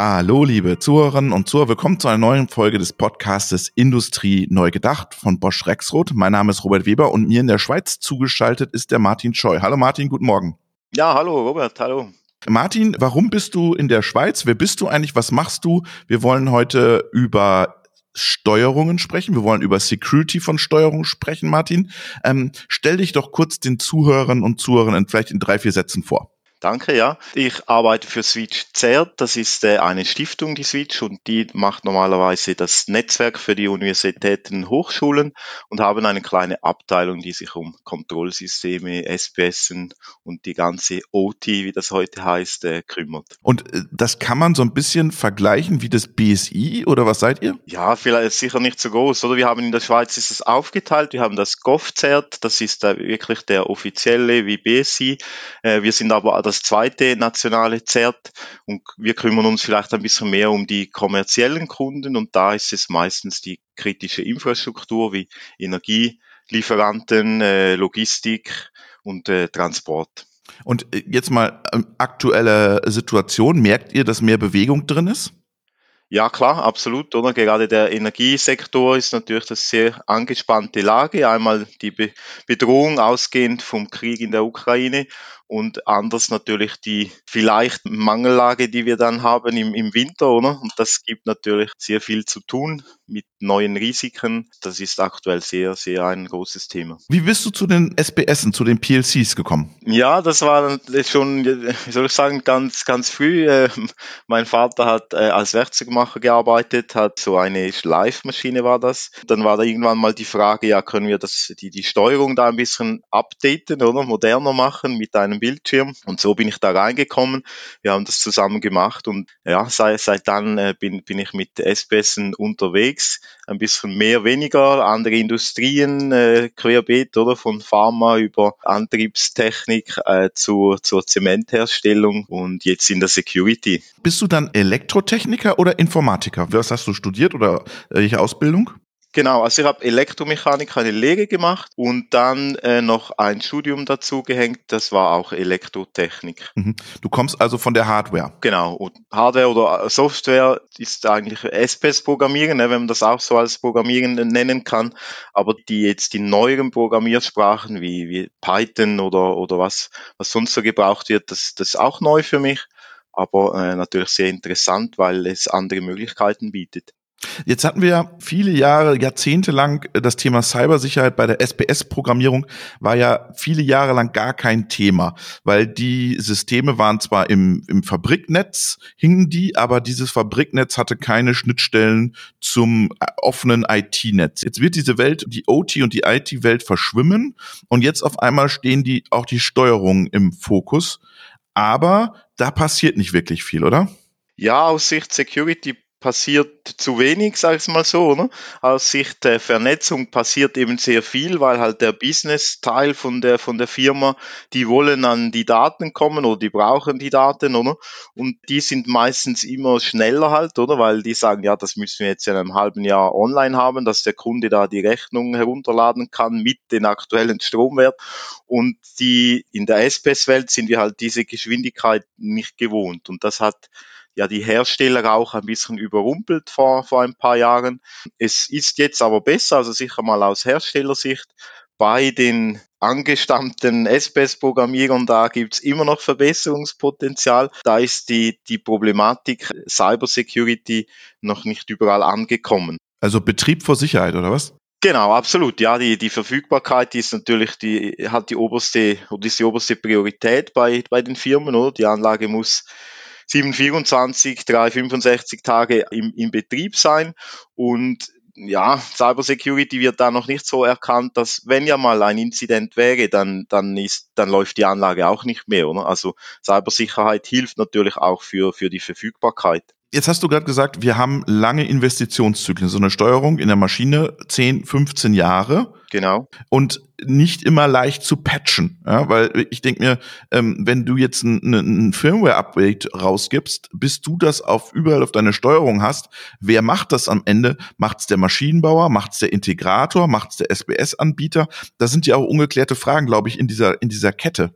Hallo, liebe Zuhörerinnen und Zuhörer. Willkommen zu einer neuen Folge des Podcastes Industrie neu gedacht von Bosch Rexroth. Mein Name ist Robert Weber und mir in der Schweiz zugeschaltet ist der Martin Scheu. Hallo Martin, guten Morgen. Ja, hallo Robert, hallo. Martin, warum bist du in der Schweiz? Wer bist du eigentlich? Was machst du? Wir wollen heute über Steuerungen sprechen. Wir wollen über Security von Steuerung sprechen, Martin. Ähm, stell dich doch kurz den Zuhörern und Zuhörern vielleicht in drei, vier Sätzen vor. Danke, ja. Ich arbeite für Switch CERT. Das ist äh, eine Stiftung, die Switch, und die macht normalerweise das Netzwerk für die Universitäten und Hochschulen und haben eine kleine Abteilung, die sich um Kontrollsysteme, SPS und die ganze OT, wie das heute heißt, äh, kümmert. Und äh, das kann man so ein bisschen vergleichen wie das BSI oder was seid ihr? Ja, vielleicht sicher nicht so groß, oder? Wir haben in der Schweiz ist es aufgeteilt. Wir haben das GovCert, das ist wirklich der offizielle wie BSI. wir sind aber das zweite nationale ZERT und wir kümmern uns vielleicht ein bisschen mehr um die kommerziellen Kunden und da ist es meistens die kritische Infrastruktur wie Energielieferanten, äh, Logistik und äh, Transport. Und äh, jetzt mal ähm, aktuelle Situation, merkt ihr, dass mehr Bewegung drin ist? Ja, klar, absolut, oder? Gerade der Energiesektor ist natürlich eine sehr angespannte Lage. Einmal die Be Bedrohung ausgehend vom Krieg in der Ukraine und anders natürlich die vielleicht Mangellage, die wir dann haben im, im Winter, oder? Und das gibt natürlich sehr viel zu tun mit neuen Risiken. Das ist aktuell sehr, sehr ein großes Thema. Wie bist du zu den SBS, zu den PLCs gekommen? Ja, das war schon, wie soll ich sagen, ganz, ganz früh. Äh, mein Vater hat äh, als Werkzeugmacher gearbeitet, hat so eine Schleifmaschine war das. Dann war da irgendwann mal die Frage, ja, können wir das, die, die Steuerung da ein bisschen updaten oder moderner machen mit einem Bildschirm. Und so bin ich da reingekommen. Wir haben das zusammen gemacht und ja, seit, seit dann äh, bin, bin ich mit SBS unterwegs. Ein bisschen mehr, weniger, andere Industrien, äh, querbeet, oder? Von Pharma über Antriebstechnik äh, zur, zur Zementherstellung und jetzt in der Security. Bist du dann Elektrotechniker oder Informatiker? Was hast du studiert oder welche Ausbildung? Genau, also ich habe Elektromechanik, eine Lehre gemacht und dann äh, noch ein Studium dazu gehängt, das war auch Elektrotechnik. Mhm. Du kommst also von der Hardware. Genau, und Hardware oder Software ist eigentlich SPS-Programmieren, ne, wenn man das auch so als Programmieren nennen kann, aber die jetzt die neueren Programmiersprachen wie, wie Python oder, oder was, was sonst so gebraucht wird, das, das ist auch neu für mich, aber äh, natürlich sehr interessant, weil es andere Möglichkeiten bietet. Jetzt hatten wir ja viele Jahre, Jahrzehnte lang äh, das Thema Cybersicherheit bei der SPS-Programmierung war ja viele Jahre lang gar kein Thema, weil die Systeme waren zwar im, im Fabriknetz, hingen die, aber dieses Fabriknetz hatte keine Schnittstellen zum äh, offenen IT-Netz. Jetzt wird diese Welt, die OT und die IT-Welt verschwimmen und jetzt auf einmal stehen die auch die Steuerungen im Fokus, aber da passiert nicht wirklich viel, oder? Ja, aus Sicht Security passiert zu wenig, sag ich mal so, oder? Aus Sicht der Vernetzung passiert eben sehr viel, weil halt der Business-Teil von der, von der Firma, die wollen an die Daten kommen oder die brauchen die Daten, oder? Und die sind meistens immer schneller halt, oder? Weil die sagen, ja, das müssen wir jetzt in einem halben Jahr online haben, dass der Kunde da die Rechnung herunterladen kann mit den aktuellen Stromwert. Und die, in der SPS-Welt sind wir halt diese Geschwindigkeit nicht gewohnt. Und das hat ja die Hersteller auch ein bisschen überrumpelt vor, vor ein paar Jahren. Es ist jetzt aber besser, also sicher mal aus Herstellersicht. Bei den angestammten SPS-Programmierern, da gibt's immer noch Verbesserungspotenzial. Da ist die, die Problematik Cybersecurity noch nicht überall angekommen. Also Betrieb vor Sicherheit, oder was? Genau, absolut. Ja, die, die Verfügbarkeit ist natürlich die, hat die oberste, oder ist die oberste Priorität bei, bei den Firmen, oder? Die Anlage muss 724, 365 Tage im, im Betrieb sein und ja, Cybersecurity wird da noch nicht so erkannt, dass wenn ja mal ein Inzident wäre, dann, dann ist, dann läuft die Anlage auch nicht mehr, oder? Also Cybersicherheit hilft natürlich auch für, für die Verfügbarkeit. Jetzt hast du gerade gesagt, wir haben lange Investitionszyklen, so eine Steuerung in der Maschine 10, 15 Jahre. Genau. Und nicht immer leicht zu patchen, ja, weil ich denke mir, ähm, wenn du jetzt ein, ein Firmware-Update rausgibst, bis du das auf überall auf deine Steuerung hast, wer macht das am Ende? Macht's der Maschinenbauer? Macht's der Integrator? Macht's der SBS-Anbieter? Das sind ja auch ungeklärte Fragen, glaube ich, in dieser in dieser Kette.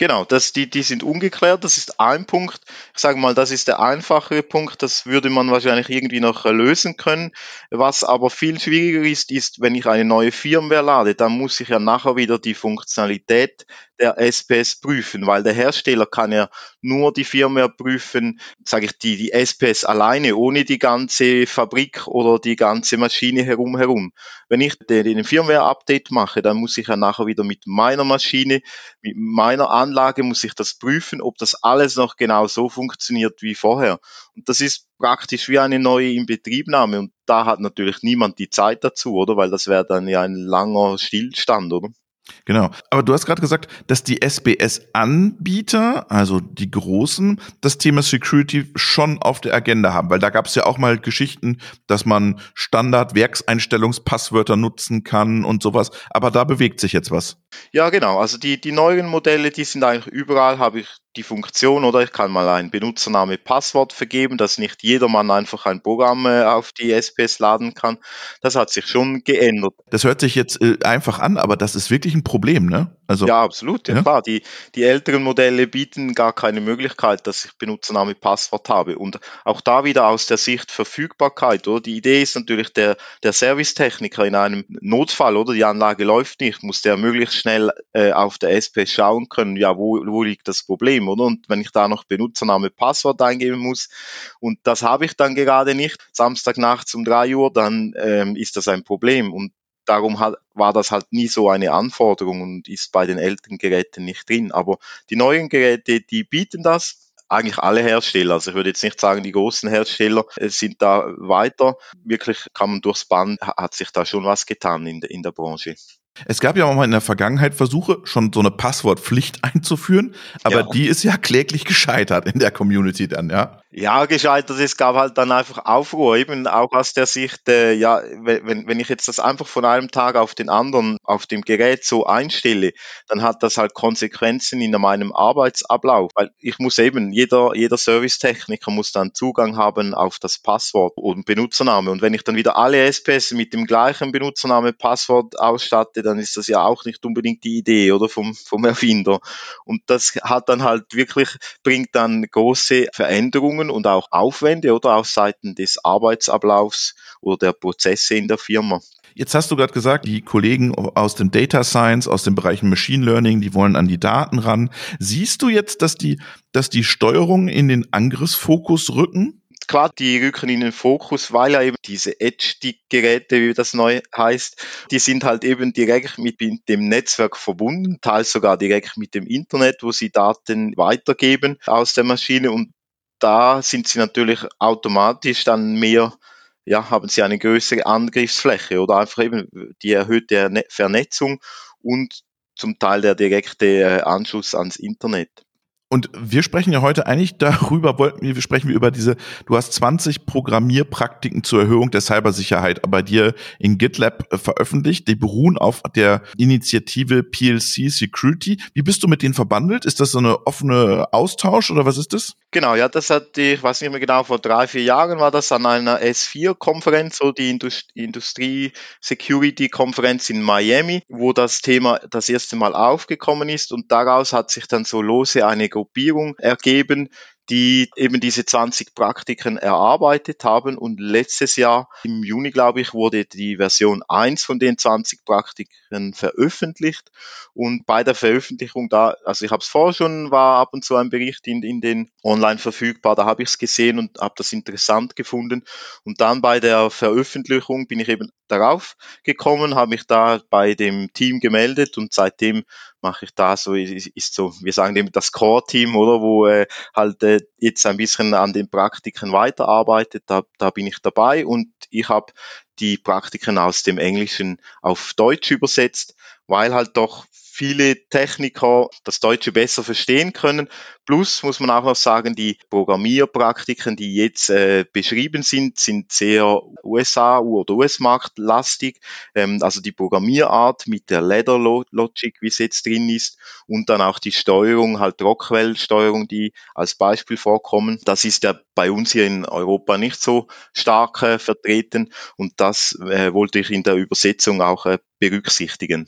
Genau, das, die, die sind ungeklärt, das ist ein Punkt. Ich sage mal, das ist der einfachere Punkt, das würde man wahrscheinlich irgendwie noch äh, lösen können. Was aber viel schwieriger ist, ist, wenn ich eine neue Firmware lade, dann muss ich ja nachher wieder die Funktionalität der SPS prüfen, weil der Hersteller kann ja nur die Firmware prüfen, sage ich, die, die SPS alleine, ohne die ganze Fabrik oder die ganze Maschine herum herum. Wenn ich den, den Firmware-Update mache, dann muss ich ja nachher wieder mit meiner Maschine, mit meiner Anlage muss ich das prüfen, ob das alles noch genau so funktioniert wie vorher. Und das ist praktisch wie eine neue Inbetriebnahme und da hat natürlich niemand die Zeit dazu, oder? Weil das wäre dann ja ein langer Stillstand, oder? Genau. Aber du hast gerade gesagt, dass die SBS-Anbieter, also die großen, das Thema Security schon auf der Agenda haben, weil da gab es ja auch mal Geschichten, dass man Standard-Werkseinstellungspasswörter nutzen kann und sowas. Aber da bewegt sich jetzt was. Ja, genau. Also die, die neuen Modelle, die sind eigentlich überall, habe ich die Funktion oder ich kann mal ein Benutzername, Passwort vergeben, dass nicht jedermann einfach ein Programm äh, auf die SPS laden kann. Das hat sich schon geändert. Das hört sich jetzt äh, einfach an, aber das ist wirklich ein Problem, ne? Also, ja, absolut, ja, ja, klar. Die, die älteren Modelle bieten gar keine Möglichkeit, dass ich Benutzername, Passwort habe. Und auch da wieder aus der Sicht Verfügbarkeit, oder? Die Idee ist natürlich, der, der Servicetechniker in einem Notfall, oder? Die Anlage läuft nicht, muss der möglichst schnell äh, auf der SP schauen können, ja, wo, wo liegt das Problem, oder? Und wenn ich da noch Benutzername, Passwort eingeben muss, und das habe ich dann gerade nicht, Samstagnachts um drei Uhr, dann ähm, ist das ein Problem. Und darum hat, war das halt nie so eine Anforderung und ist bei den älteren Geräten nicht drin. Aber die neuen Geräte, die bieten das. Eigentlich alle Hersteller. Also ich würde jetzt nicht sagen, die großen Hersteller äh, sind da weiter. Wirklich kann man durchs Band, hat sich da schon was getan in, in der Branche. Es gab ja auch mal in der Vergangenheit Versuche, schon so eine Passwortpflicht einzuführen, aber ja. die ist ja kläglich gescheitert in der Community dann, ja. Ja, gescheitert. Es gab halt dann einfach Aufruhr, eben auch aus der Sicht, äh, ja, wenn, wenn ich jetzt das einfach von einem Tag auf den anderen auf dem Gerät so einstelle, dann hat das halt Konsequenzen in meinem Arbeitsablauf, weil ich muss eben, jeder, jeder Servicetechniker muss dann Zugang haben auf das Passwort und Benutzername. Und wenn ich dann wieder alle SPS mit dem gleichen Benutzername, Passwort ausstatte, dann ist das ja auch nicht unbedingt die Idee, oder, vom, vom Erfinder. Und das hat dann halt wirklich, bringt dann große Veränderungen und auch Aufwände oder auf Seiten des Arbeitsablaufs oder der Prozesse in der Firma. Jetzt hast du gerade gesagt, die Kollegen aus dem Data Science, aus den Bereichen Machine Learning, die wollen an die Daten ran. Siehst du jetzt, dass die, dass die Steuerung in den Angriffsfokus rücken? Klar, die rücken in den Fokus, weil ja eben diese Edge-Geräte, wie das neu heißt, die sind halt eben direkt mit dem Netzwerk verbunden, teils sogar direkt mit dem Internet, wo sie Daten weitergeben aus der Maschine und da sind sie natürlich automatisch dann mehr, ja, haben sie eine größere Angriffsfläche oder einfach eben die erhöhte Vernetzung und zum Teil der direkte äh, Anschluss ans Internet. Und wir sprechen ja heute eigentlich darüber, wollten wir, sprechen wir über diese, du hast 20 Programmierpraktiken zur Erhöhung der Cybersicherheit bei dir in GitLab äh, veröffentlicht. Die beruhen auf der Initiative PLC Security. Wie bist du mit denen verbandelt? Ist das so eine offene Austausch oder was ist das? Genau, ja, das hat, ich weiß nicht mehr genau, vor drei, vier Jahren war das an einer S4-Konferenz, so die Industrie-Security-Konferenz in Miami, wo das Thema das erste Mal aufgekommen ist und daraus hat sich dann so lose eine Gruppierung ergeben, die eben diese 20 Praktiken erarbeitet haben. Und letztes Jahr im Juni, glaube ich, wurde die Version 1 von den 20 Praktiken veröffentlicht. Und bei der Veröffentlichung da, also ich habe es vorher schon, war ab und zu ein Bericht in, in den online verfügbar, da habe ich es gesehen und habe das interessant gefunden. Und dann bei der Veröffentlichung bin ich eben darauf gekommen, habe mich da bei dem Team gemeldet und seitdem mache ich da so, ist so, wir sagen eben das Core-Team, oder, wo äh, halt äh, jetzt ein bisschen an den Praktiken weiterarbeitet, da, da bin ich dabei und ich habe die Praktiken aus dem Englischen auf Deutsch übersetzt, weil halt doch viele Techniker das Deutsche besser verstehen können. Plus muss man auch noch sagen, die Programmierpraktiken, die jetzt äh, beschrieben sind, sind sehr USA- oder US-Markt lastig. Ähm, also die Programmierart mit der Ladder Logic, wie es jetzt drin ist, und dann auch die Steuerung, halt Rockwell-Steuerung, die als Beispiel vorkommen. Das ist ja bei uns hier in Europa nicht so stark äh, vertreten und das äh, wollte ich in der Übersetzung auch äh, berücksichtigen.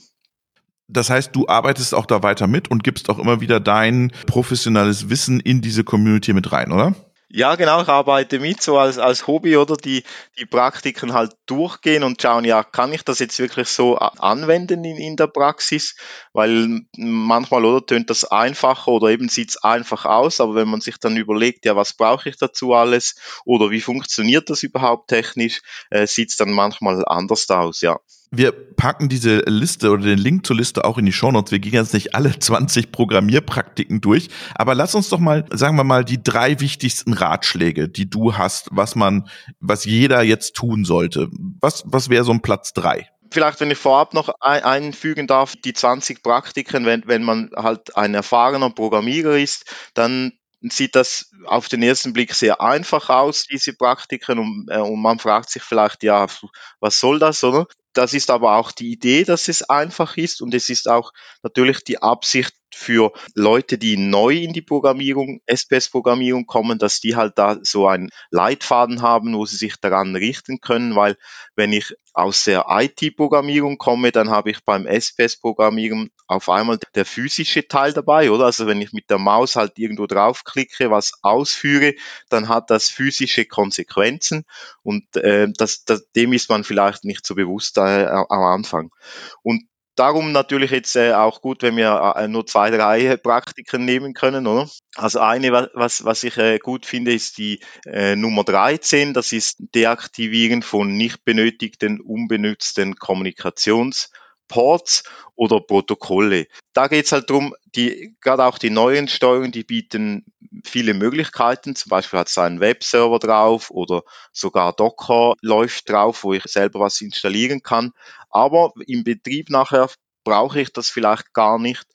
Das heißt, du arbeitest auch da weiter mit und gibst auch immer wieder dein professionelles Wissen in diese Community mit rein, oder? Ja, genau, ich arbeite mit, so als, als Hobby oder die, die Praktiken halt durchgehen und schauen, ja, kann ich das jetzt wirklich so anwenden in, in der Praxis? Weil manchmal, oder, tönt das einfacher oder eben sieht es einfach aus, aber wenn man sich dann überlegt, ja, was brauche ich dazu alles oder wie funktioniert das überhaupt technisch, äh, sieht es dann manchmal anders aus, ja. Wir packen diese Liste oder den Link zur Liste auch in die Shownotes. Wir gehen jetzt nicht alle 20 Programmierpraktiken durch, aber lass uns doch mal, sagen wir mal, die drei wichtigsten Ratschläge, die du hast, was man, was jeder jetzt tun sollte. Was, was wäre so ein Platz drei? Vielleicht, wenn ich vorab noch ein, einfügen darf, die 20 Praktiken, wenn, wenn man halt ein erfahrener Programmierer ist, dann sieht das auf den ersten Blick sehr einfach aus, diese Praktiken, und, äh, und man fragt sich vielleicht, ja, was soll das, oder? Das ist aber auch die Idee, dass es einfach ist und es ist auch natürlich die Absicht für Leute, die neu in die Programmierung, SPS-Programmierung kommen, dass die halt da so einen Leitfaden haben, wo sie sich daran richten können, weil wenn ich aus der IT-Programmierung komme, dann habe ich beim SPS-Programmieren auf einmal der physische Teil dabei, oder? Also wenn ich mit der Maus halt irgendwo draufklicke, was ausführe, dann hat das physische Konsequenzen und äh, das, das, dem ist man vielleicht nicht so bewusst äh, am Anfang. Und darum natürlich jetzt äh, auch gut, wenn wir äh, nur zwei, drei Praktiken nehmen können, oder? Also eine, was, was ich äh, gut finde, ist die äh, Nummer 13. Das ist Deaktivieren von nicht benötigten, unbenutzten Kommunikations- Ports oder Protokolle. Da geht es halt darum, die, gerade auch die neuen Steuerungen, die bieten viele Möglichkeiten. Zum Beispiel hat es einen Webserver drauf oder sogar Docker läuft drauf, wo ich selber was installieren kann. Aber im Betrieb nachher brauche ich das vielleicht gar nicht.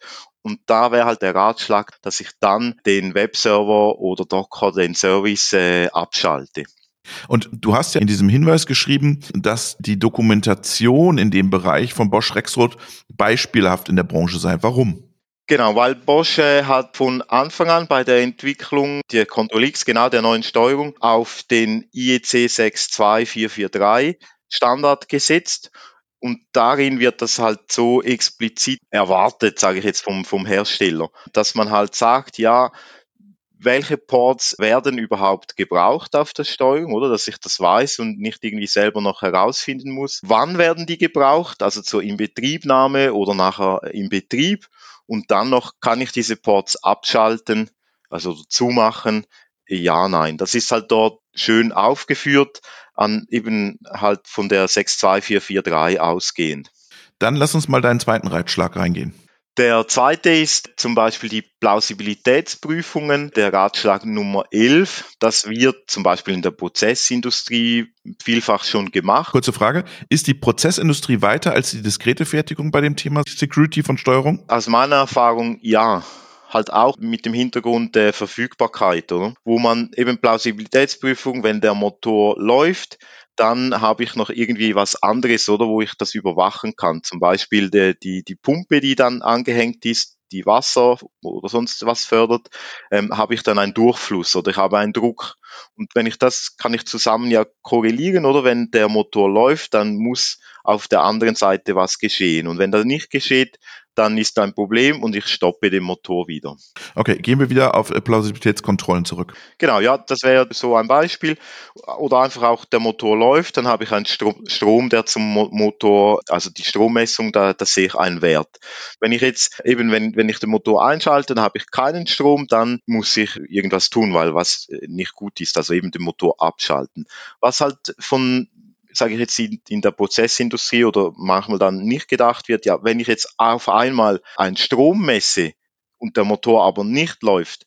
Und da wäre halt der Ratschlag, dass ich dann den Webserver oder Docker, den Service äh, abschalte. Und du hast ja in diesem Hinweis geschrieben, dass die Dokumentation in dem Bereich von Bosch Rexroth beispielhaft in der Branche sei. Warum? Genau, weil Bosch äh, hat von Anfang an bei der Entwicklung der Control X, genau der neuen Steuerung, auf den IEC 62443 Standard gesetzt. Und darin wird das halt so explizit erwartet, sage ich jetzt vom, vom Hersteller, dass man halt sagt, ja, welche Ports werden überhaupt gebraucht auf der Steuerung, oder dass ich das weiß und nicht irgendwie selber noch herausfinden muss. Wann werden die gebraucht, also zur Inbetriebnahme oder nachher im Betrieb und dann noch kann ich diese Ports abschalten, also zumachen. Ja, nein. Das ist halt dort schön aufgeführt, an eben halt von der 62443 ausgehend. Dann lass uns mal deinen zweiten Reitschlag reingehen. Der zweite ist zum Beispiel die Plausibilitätsprüfungen, der Ratschlag Nummer 11. Das wird zum Beispiel in der Prozessindustrie vielfach schon gemacht. Kurze Frage, ist die Prozessindustrie weiter als die diskrete Fertigung bei dem Thema Security von Steuerung? Aus meiner Erfahrung ja halt auch mit dem Hintergrund der Verfügbarkeit, oder? wo man eben Plausibilitätsprüfung, wenn der Motor läuft, dann habe ich noch irgendwie was anderes, oder wo ich das überwachen kann. Zum Beispiel die, die, die Pumpe, die dann angehängt ist, die Wasser oder sonst was fördert, ähm, habe ich dann einen Durchfluss oder ich habe einen Druck. Und wenn ich das, kann ich zusammen ja korrelieren, oder wenn der Motor läuft, dann muss auf der anderen Seite was geschehen. Und wenn das nicht geschieht, dann ist ein Problem und ich stoppe den Motor wieder. Okay, gehen wir wieder auf Plausibilitätskontrollen zurück. Genau, ja, das wäre so ein Beispiel. Oder einfach auch der Motor läuft, dann habe ich einen Strom, der zum Motor, also die Strommessung, da, da sehe ich einen Wert. Wenn ich jetzt eben, wenn, wenn ich den Motor einschalte, dann habe ich keinen Strom, dann muss ich irgendwas tun, weil was nicht gut ist, also eben den Motor abschalten. Was halt von sage ich jetzt, in, in der Prozessindustrie oder manchmal dann nicht gedacht wird, ja, wenn ich jetzt auf einmal einen Strom messe und der Motor aber nicht läuft,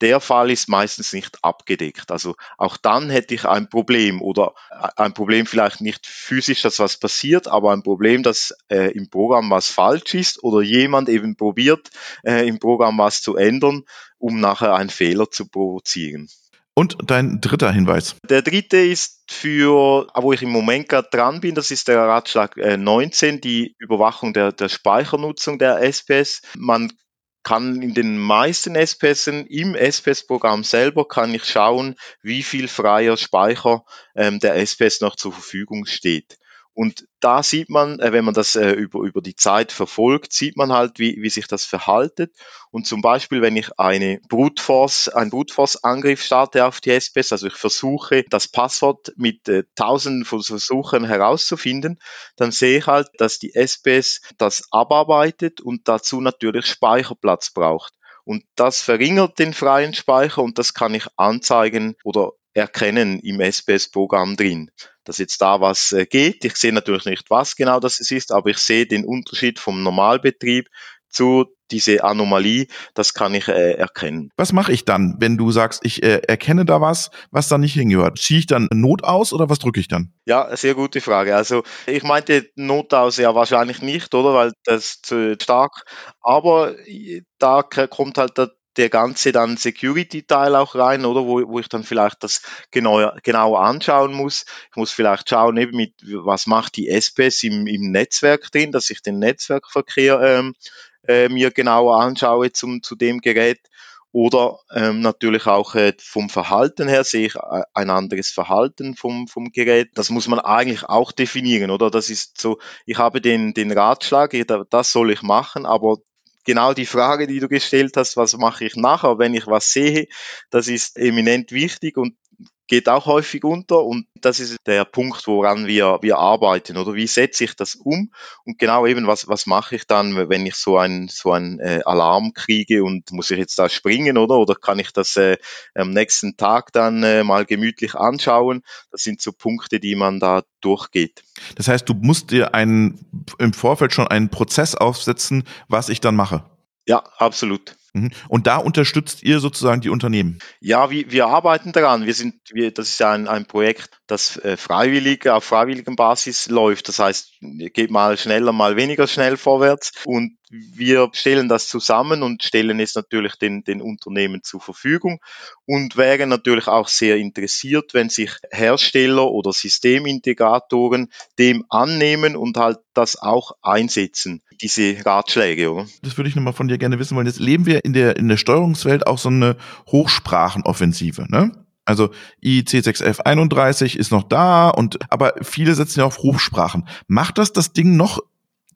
der Fall ist meistens nicht abgedeckt. Also auch dann hätte ich ein Problem oder ein Problem vielleicht nicht physisch, dass was passiert, aber ein Problem, dass äh, im Programm was falsch ist oder jemand eben probiert, äh, im Programm was zu ändern, um nachher einen Fehler zu provozieren. Und dein dritter Hinweis. Der dritte ist für, wo ich im Moment gerade dran bin, das ist der Ratschlag 19, äh, die Überwachung der, der Speichernutzung der SPS. Man kann in den meisten SPSen im SPS-Programm selber kann ich schauen, wie viel freier Speicher ähm, der SPS noch zur Verfügung steht. Und da sieht man, äh, wenn man das äh, über, über die Zeit verfolgt, sieht man halt, wie, wie sich das verhaltet. Und zum Beispiel, wenn ich eine Brute Force, einen Brute Force Angriff starte auf die SPS, also ich versuche, das Passwort mit äh, tausenden von Versuchen herauszufinden, dann sehe ich halt, dass die SPS das abarbeitet und dazu natürlich Speicherplatz braucht. Und das verringert den freien Speicher und das kann ich anzeigen oder erkennen im SPS-Programm drin, dass jetzt da was äh, geht. Ich sehe natürlich nicht, was genau das ist, aber ich sehe den Unterschied vom Normalbetrieb zu diese Anomalie, das kann ich äh, erkennen. Was mache ich dann, wenn du sagst, ich äh, erkenne da was, was da nicht hingehört? Ziehe ich dann Not aus oder was drücke ich dann? Ja, sehr gute Frage. Also ich meinte Not aus ja wahrscheinlich nicht, oder? Weil das zu stark. Aber äh, da kommt halt der ganze dann Security-Teil auch rein, oder wo, wo ich dann vielleicht das genau, genauer anschauen muss. Ich muss vielleicht schauen, eben mit was macht die SPS im, im Netzwerk drin, dass ich den Netzwerkverkehr ähm, äh, mir genauer anschaue zum, zu dem Gerät. Oder ähm, natürlich auch äh, vom Verhalten her sehe ich äh, ein anderes Verhalten vom, vom Gerät. Das muss man eigentlich auch definieren, oder? Das ist so, ich habe den, den Ratschlag, das soll ich machen, aber genau die Frage, die du gestellt hast, was mache ich nachher, wenn ich was sehe, das ist eminent wichtig und geht auch häufig unter und das ist der Punkt, woran wir, wir arbeiten oder wie setze ich das um und genau eben, was, was mache ich dann, wenn ich so ein, so ein äh, Alarm kriege und muss ich jetzt da springen oder, oder kann ich das äh, am nächsten Tag dann äh, mal gemütlich anschauen? Das sind so Punkte, die man da durchgeht. Das heißt, du musst dir einen, im Vorfeld schon einen Prozess aufsetzen, was ich dann mache. Ja, absolut. Mhm. Und da unterstützt ihr sozusagen die Unternehmen? Ja, wir, wir arbeiten daran. Wir sind, wir, das ist ja ein, ein Projekt, das äh, freiwillig, auf freiwilligen Basis läuft. Das heißt, geht mal schneller, mal weniger schnell vorwärts. Und wir stellen das zusammen und stellen es natürlich den, den Unternehmen zur Verfügung und wären natürlich auch sehr interessiert, wenn sich Hersteller oder Systemintegratoren dem annehmen und halt das auch einsetzen, diese Ratschläge. Oder? Das würde ich nochmal von dir gerne wissen wollen. Jetzt leben wir in der, in der Steuerungswelt auch so eine Hochsprachenoffensive, ne? Also IEC 61131 ist noch da und aber viele setzen ja auf Hochsprachen. Macht das das Ding noch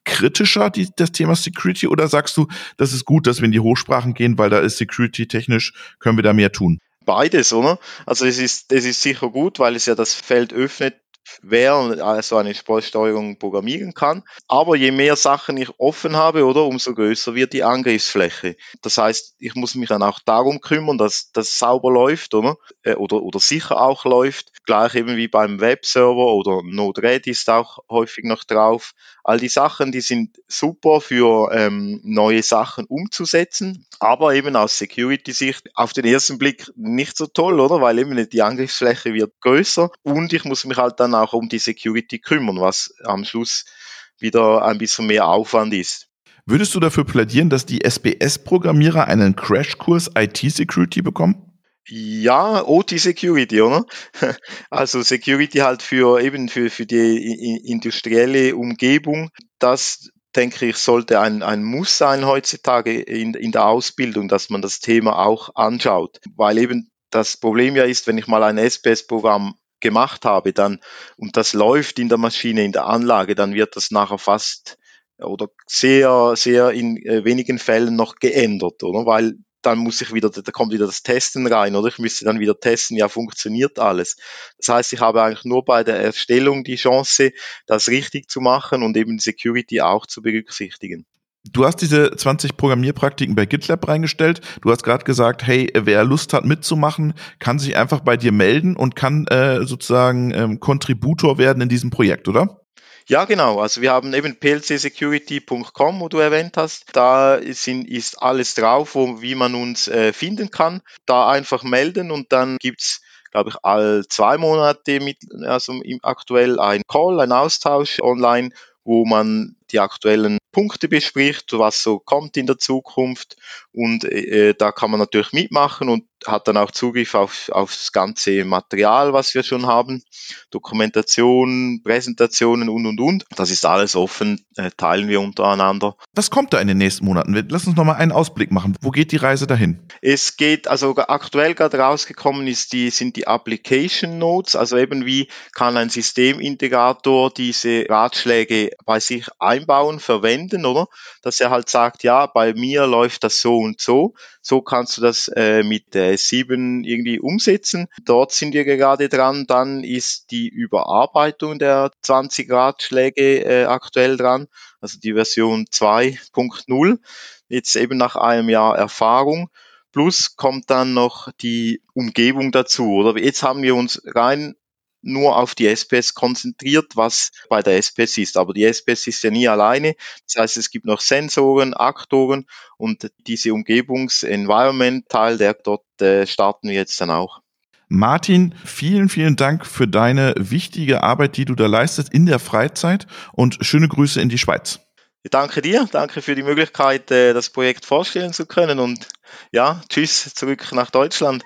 kritischer, die, das Thema Security, oder sagst du, das ist gut, dass wir in die Hochsprachen gehen, weil da ist Security technisch, können wir da mehr tun? Beides, oder? Also es ist, es ist sicher gut, weil es ja das Feld öffnet, wer also eine Sportsteuerung programmieren kann. Aber je mehr Sachen ich offen habe, oder umso größer wird die Angriffsfläche. Das heißt, ich muss mich dann auch darum kümmern, dass das sauber läuft, oder? Äh, oder, oder sicher auch läuft. Gleich eben wie beim Webserver oder Node-RED ist auch häufig noch drauf. All die Sachen, die sind super für ähm, neue Sachen umzusetzen, aber eben aus Security-Sicht auf den ersten Blick nicht so toll, oder? Weil eben die Angriffsfläche wird größer und ich muss mich halt dann auch um die Security kümmern, was am Schluss wieder ein bisschen mehr Aufwand ist. Würdest du dafür plädieren, dass die SBS-Programmierer einen Crashkurs IT-Security bekommen? Ja, OT Security, oder? Also Security halt für eben für, für die industrielle Umgebung. Das denke ich, sollte ein, ein Muss sein heutzutage in, in der Ausbildung, dass man das Thema auch anschaut. Weil eben das Problem ja ist, wenn ich mal ein SPS-Programm gemacht habe, dann und das läuft in der Maschine, in der Anlage, dann wird das nachher fast oder sehr, sehr in äh, wenigen Fällen noch geändert, oder? Weil dann muss ich wieder, da kommt wieder das Testen rein, oder ich müsste dann wieder testen, ja, funktioniert alles. Das heißt, ich habe eigentlich nur bei der Erstellung die Chance, das richtig zu machen und eben Security auch zu berücksichtigen. Du hast diese 20 Programmierpraktiken bei GitLab reingestellt. Du hast gerade gesagt, hey, wer Lust hat mitzumachen, kann sich einfach bei dir melden und kann äh, sozusagen ähm, Kontributor werden in diesem Projekt, oder? Ja, genau. Also wir haben eben plcsecurity.com, wo du erwähnt hast. Da sind, ist alles drauf, wo, wie man uns äh, finden kann. Da einfach melden und dann gibt's glaube ich, all zwei Monate mit, also aktuell ein Call, ein Austausch online, wo man die aktuellen Punkte bespricht, was so kommt in der Zukunft und äh, da kann man natürlich mitmachen und hat dann auch Zugriff auf, auf das ganze Material, was wir schon haben, Dokumentation, Präsentationen und und und. Das ist alles offen, äh, teilen wir untereinander. Was kommt da in den nächsten Monaten? Lass uns noch mal einen Ausblick machen. Wo geht die Reise dahin? Es geht, also aktuell gerade rausgekommen ist die, sind die Application Notes, also eben wie kann ein Systemintegrator diese Ratschläge bei sich einbauen, verwenden, oder? Dass er halt sagt, ja, bei mir läuft das so und so. So kannst du das äh, mit äh, 7 irgendwie umsetzen. Dort sind wir gerade dran. Dann ist die Überarbeitung der 20 Ratschläge äh, aktuell dran, also die Version 2.0. Jetzt eben nach einem Jahr Erfahrung. Plus kommt dann noch die Umgebung dazu. Oder jetzt haben wir uns rein nur auf die SPS konzentriert, was bei der SPS ist. Aber die SPS ist ja nie alleine. Das heißt, es gibt noch Sensoren, Aktoren und diese Umgebungs-Environment-Teil, der dort äh, starten wir jetzt dann auch. Martin, vielen, vielen Dank für deine wichtige Arbeit, die du da leistest in der Freizeit und schöne Grüße in die Schweiz. Ich danke dir, danke für die Möglichkeit, äh, das Projekt vorstellen zu können und ja, tschüss zurück nach Deutschland.